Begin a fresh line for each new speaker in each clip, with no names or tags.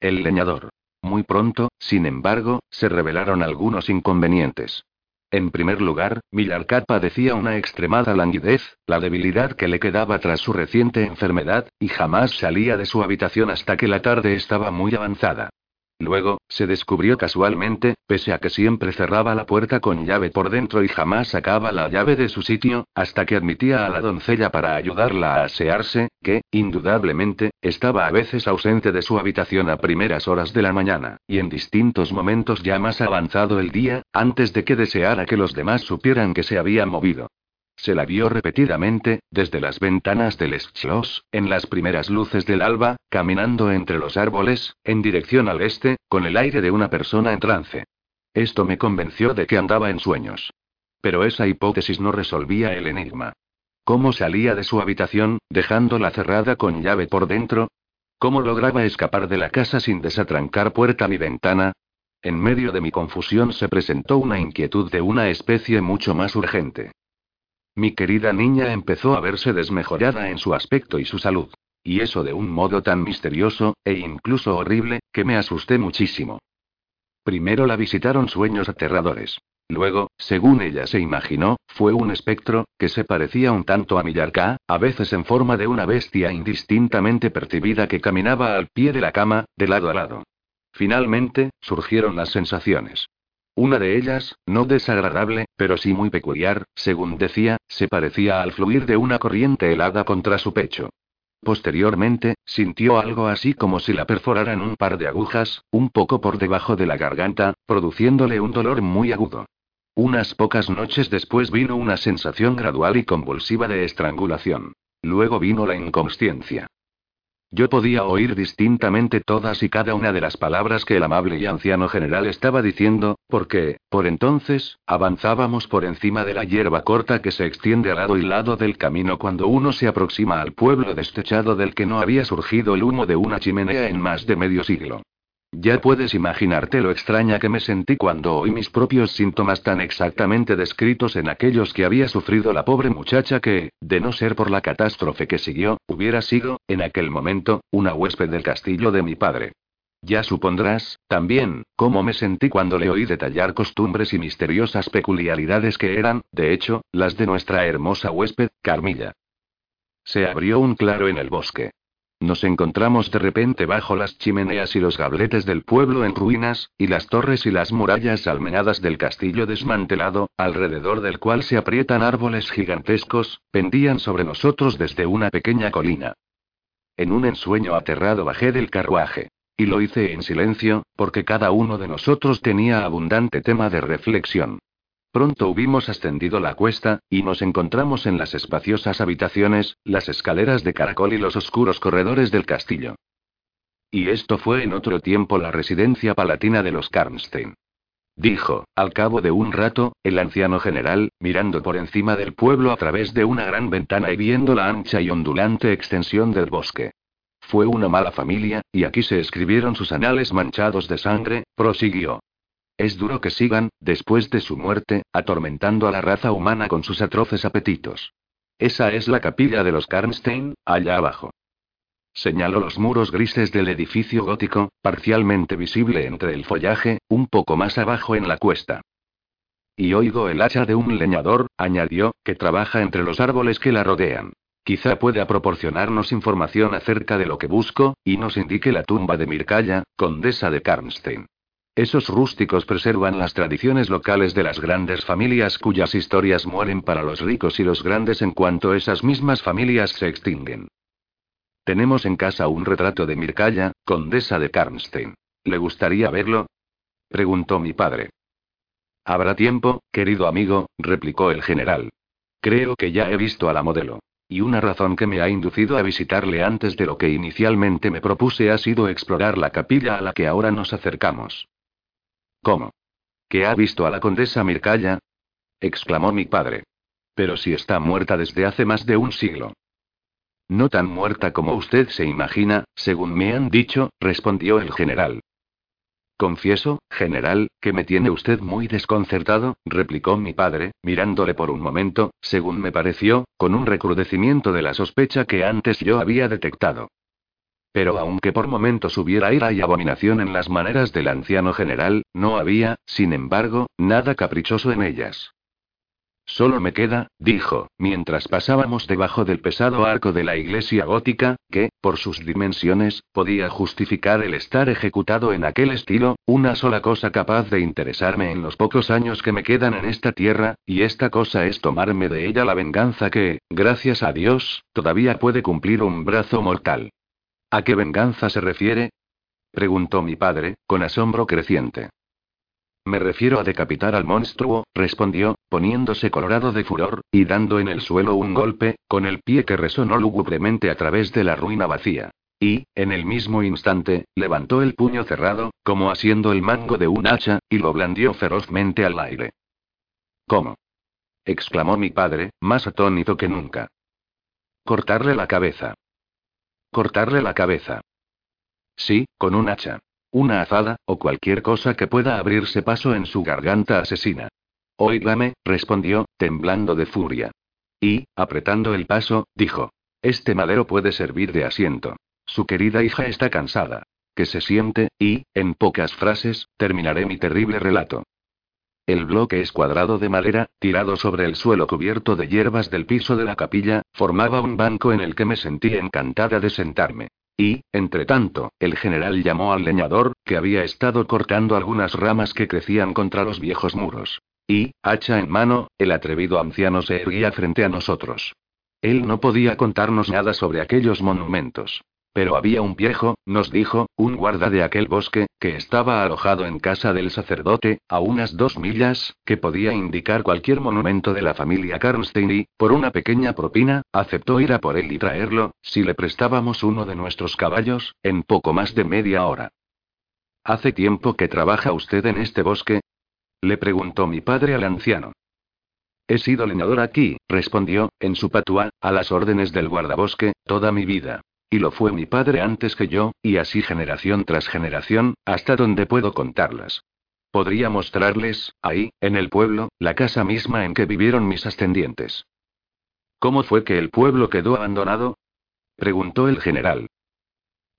El leñador. Muy pronto, sin embargo, se revelaron algunos inconvenientes. En primer lugar, Millarcat padecía una extremada languidez, la debilidad que le quedaba tras su reciente enfermedad, y jamás salía de su habitación hasta que la tarde estaba muy avanzada. Luego, se descubrió casualmente, pese a que siempre cerraba la puerta con llave por dentro y jamás sacaba la llave de su sitio, hasta que admitía a la doncella para ayudarla a asearse, que, indudablemente, estaba a veces ausente de su habitación a primeras horas de la mañana, y en distintos momentos ya más avanzado el día, antes de que deseara que los demás supieran que se había movido. Se la vio repetidamente, desde las ventanas del Schloss, en las primeras luces del alba, caminando entre los árboles, en dirección al este, con el aire de una persona en trance. Esto me convenció de que andaba en sueños. Pero esa hipótesis no resolvía el enigma. ¿Cómo salía de su habitación, dejándola cerrada con llave por dentro? ¿Cómo lograba escapar de la casa sin desatrancar puerta ni ventana? En medio de mi confusión se presentó una inquietud de una especie mucho más urgente. Mi querida niña empezó a verse desmejorada en su aspecto y su salud. Y eso de un modo tan misterioso, e incluso horrible, que me asusté muchísimo. Primero la visitaron sueños aterradores. Luego, según ella se imaginó, fue un espectro, que se parecía un tanto a Millarca, a veces en forma de una bestia indistintamente percibida que caminaba al pie de la cama, de lado a lado. Finalmente, surgieron las sensaciones. Una de ellas, no desagradable, pero sí muy peculiar, según decía, se parecía al fluir de una corriente helada contra su pecho. Posteriormente, sintió algo así como si la perforaran un par de agujas, un poco por debajo de la garganta, produciéndole un dolor muy agudo. Unas pocas noches después vino una sensación gradual y convulsiva de estrangulación. Luego vino la inconsciencia. Yo podía oír distintamente todas y cada una de las palabras que el amable y anciano general estaba diciendo, porque, por entonces, avanzábamos por encima de la hierba corta que se extiende al lado y lado del camino cuando uno se aproxima al pueblo destechado del que no había surgido el humo de una chimenea en más de medio siglo. Ya puedes imaginarte lo extraña que me sentí cuando oí mis propios síntomas tan exactamente descritos en aquellos que había sufrido la pobre muchacha que, de no ser por la catástrofe que siguió, hubiera sido, en aquel momento, una huésped del castillo de mi padre. Ya supondrás, también, cómo me sentí cuando le oí detallar costumbres y misteriosas peculiaridades que eran, de hecho, las de nuestra hermosa huésped, Carmilla. Se abrió un claro en el bosque. Nos encontramos de repente bajo las chimeneas y los gabletes del pueblo en ruinas, y las torres y las murallas almenadas del castillo desmantelado, alrededor del cual se aprietan árboles gigantescos, pendían sobre nosotros desde una pequeña colina. En un ensueño aterrado bajé del carruaje. Y lo hice en silencio, porque cada uno de nosotros tenía abundante tema de reflexión. Pronto hubimos ascendido la cuesta, y nos encontramos en las espaciosas habitaciones, las escaleras de caracol y los oscuros corredores del castillo. Y esto fue en otro tiempo la residencia palatina de los Karnstein. Dijo, al cabo de un rato, el anciano general, mirando por encima del pueblo a través de una gran ventana y viendo la ancha y ondulante extensión del bosque. Fue una mala familia, y aquí se escribieron sus anales manchados de sangre, prosiguió. Es duro que sigan, después de su muerte, atormentando a la raza humana con sus atroces apetitos. Esa es la capilla de los Karnstein, allá abajo. Señaló los muros grises del edificio gótico, parcialmente visible entre el follaje, un poco más abajo en la cuesta. Y oigo el hacha de un leñador, añadió, que trabaja entre los árboles que la rodean. Quizá pueda proporcionarnos información acerca de lo que busco, y nos indique la tumba de Mircalla, condesa de Karnstein. Esos rústicos preservan las tradiciones locales de las grandes familias cuyas historias mueren para los ricos y los grandes en cuanto esas mismas familias se extinguen. Tenemos en casa un retrato de Mircalla, condesa de Karnstein. ¿Le gustaría verlo? preguntó mi padre. Habrá tiempo, querido amigo, replicó el general. Creo que ya he visto a la modelo. Y una razón que me ha inducido a visitarle antes de lo que inicialmente me propuse ha sido explorar la capilla a la que ahora nos acercamos. ¿Cómo? ¿Que ha visto a la condesa Mircalla? exclamó mi padre. Pero si está muerta desde hace más de un siglo. No tan muerta como usted se imagina, según me han dicho, respondió el general. Confieso, general, que me tiene usted muy desconcertado, replicó mi padre, mirándole por un momento, según me pareció, con un recrudecimiento de la sospecha que antes yo había detectado. Pero aunque por momentos hubiera ira y abominación en las maneras del anciano general, no había, sin embargo, nada caprichoso en ellas. Solo me queda, dijo, mientras pasábamos debajo del pesado arco de la iglesia gótica, que, por sus dimensiones, podía justificar el estar ejecutado en aquel estilo, una sola cosa capaz de interesarme en los pocos años que me quedan en esta tierra, y esta cosa es tomarme de ella la venganza que, gracias a Dios, todavía puede cumplir un brazo mortal. ¿A qué venganza se refiere? preguntó mi padre, con asombro creciente. Me refiero a decapitar al monstruo, respondió, poniéndose colorado de furor, y dando en el suelo un golpe, con el pie que resonó lúgubremente a través de la ruina vacía. Y, en el mismo instante, levantó el puño cerrado, como haciendo el mango de un hacha, y lo blandió ferozmente al aire. ¿Cómo? exclamó mi padre, más atónito que nunca. Cortarle la cabeza. Cortarle la cabeza. Sí, con un hacha. Una azada, o cualquier cosa que pueda abrirse paso en su garganta asesina. Óigame, respondió, temblando de furia. Y, apretando el paso, dijo. Este madero puede servir de asiento. Su querida hija está cansada. Que se siente, y, en pocas frases, terminaré mi terrible relato. El bloque escuadrado de madera, tirado sobre el suelo cubierto de hierbas del piso de la capilla, formaba un banco en el que me sentí encantada de sentarme. Y, entre tanto, el general llamó al leñador, que había estado cortando algunas ramas que crecían contra los viejos muros. Y, hacha en mano, el atrevido anciano se erguía frente a nosotros. Él no podía contarnos nada sobre aquellos monumentos. Pero había un viejo, nos dijo, un guarda de aquel bosque, que estaba alojado en casa del sacerdote, a unas dos millas, que podía indicar cualquier monumento de la familia Karnstein y, por una pequeña propina, aceptó ir a por él y traerlo, si le prestábamos uno de nuestros caballos, en poco más de media hora. ¿Hace tiempo que trabaja usted en este bosque? Le preguntó mi padre al anciano. He sido leñador aquí, respondió, en su patua, a las órdenes del guardabosque, toda mi vida. Y lo fue mi padre antes que yo, y así generación tras generación, hasta donde puedo contarlas. Podría mostrarles, ahí, en el pueblo, la casa misma en que vivieron mis ascendientes. ¿Cómo fue que el pueblo quedó abandonado? preguntó el general.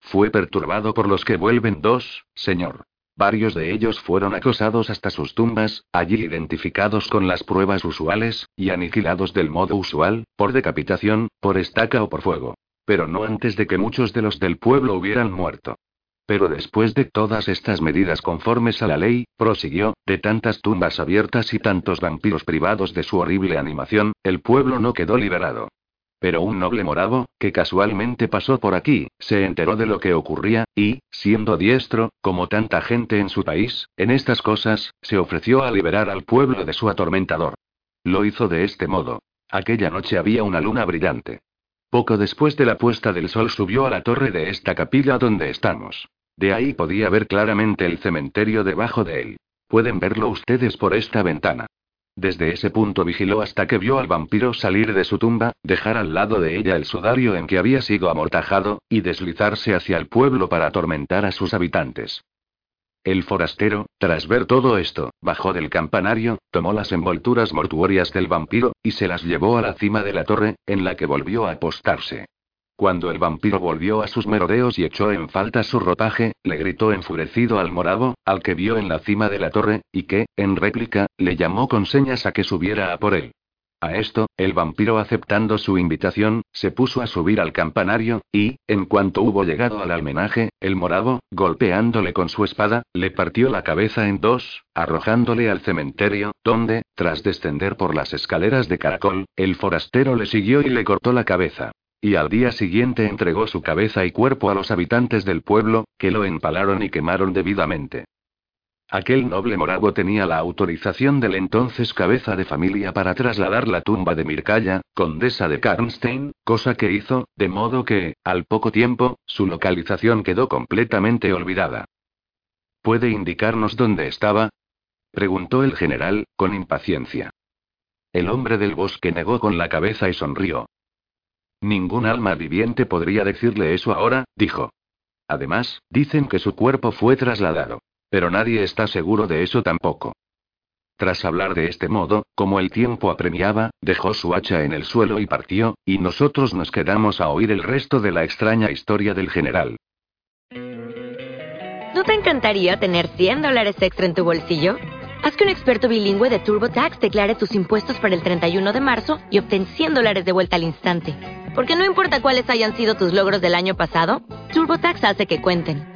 Fue perturbado por los que vuelven dos, señor. Varios de ellos fueron acosados hasta sus tumbas, allí identificados con las pruebas usuales, y aniquilados del modo usual, por decapitación, por estaca o por fuego. Pero no antes de que muchos de los del pueblo hubieran muerto. Pero después de todas estas medidas conformes a la ley, prosiguió, de tantas tumbas abiertas y tantos vampiros privados de su horrible animación, el pueblo no quedó liberado. Pero un noble moravo, que casualmente pasó por aquí, se enteró de lo que ocurría, y, siendo diestro, como tanta gente en su país, en estas cosas, se ofreció a liberar al pueblo de su atormentador. Lo hizo de este modo. Aquella noche había una luna brillante. Poco después de la puesta del sol subió a la torre de esta capilla donde estamos. De ahí podía ver claramente el cementerio debajo de él. Pueden verlo ustedes por esta ventana. Desde ese punto vigiló hasta que vio al vampiro salir de su tumba, dejar al lado de ella el sudario en que había sido amortajado, y deslizarse hacia el pueblo para atormentar a sus habitantes. El forastero, tras ver todo esto, bajó del campanario, tomó las envolturas mortuorias del vampiro, y se las llevó a la cima de la torre, en la que volvió a apostarse. Cuando el vampiro volvió a sus merodeos y echó en falta su ropaje, le gritó enfurecido al morado, al que vio en la cima de la torre, y que, en réplica, le llamó con señas a que subiera a por él. A esto, el vampiro aceptando su invitación, se puso a subir al campanario, y, en cuanto hubo llegado al almenaje, el morado, golpeándole con su espada, le partió la cabeza en dos, arrojándole al cementerio, donde, tras descender por las escaleras de caracol, el forastero le siguió y le cortó la cabeza. Y al día siguiente entregó su cabeza y cuerpo a los habitantes del pueblo, que lo empalaron y quemaron debidamente. Aquel noble moravo tenía la autorización del entonces cabeza de familia para trasladar la tumba de Mircalla, condesa de Karnstein, cosa que hizo, de modo que, al poco tiempo, su localización quedó completamente olvidada. ¿Puede indicarnos dónde estaba? preguntó el general, con impaciencia. El hombre del bosque negó con la cabeza y sonrió. Ningún alma viviente podría decirle eso ahora, dijo. Además, dicen que su cuerpo fue trasladado. Pero nadie está seguro de eso tampoco. Tras hablar de este modo, como el tiempo apremiaba, dejó su hacha en el suelo y partió, y nosotros nos quedamos a oír el resto de la extraña historia del general.
¿No te encantaría tener 100 dólares extra en tu bolsillo? Haz que un experto bilingüe de TurboTax declare tus impuestos para el 31 de marzo y obtén 100 dólares de vuelta al instante. Porque no importa cuáles hayan sido tus logros del año pasado, TurboTax hace que cuenten.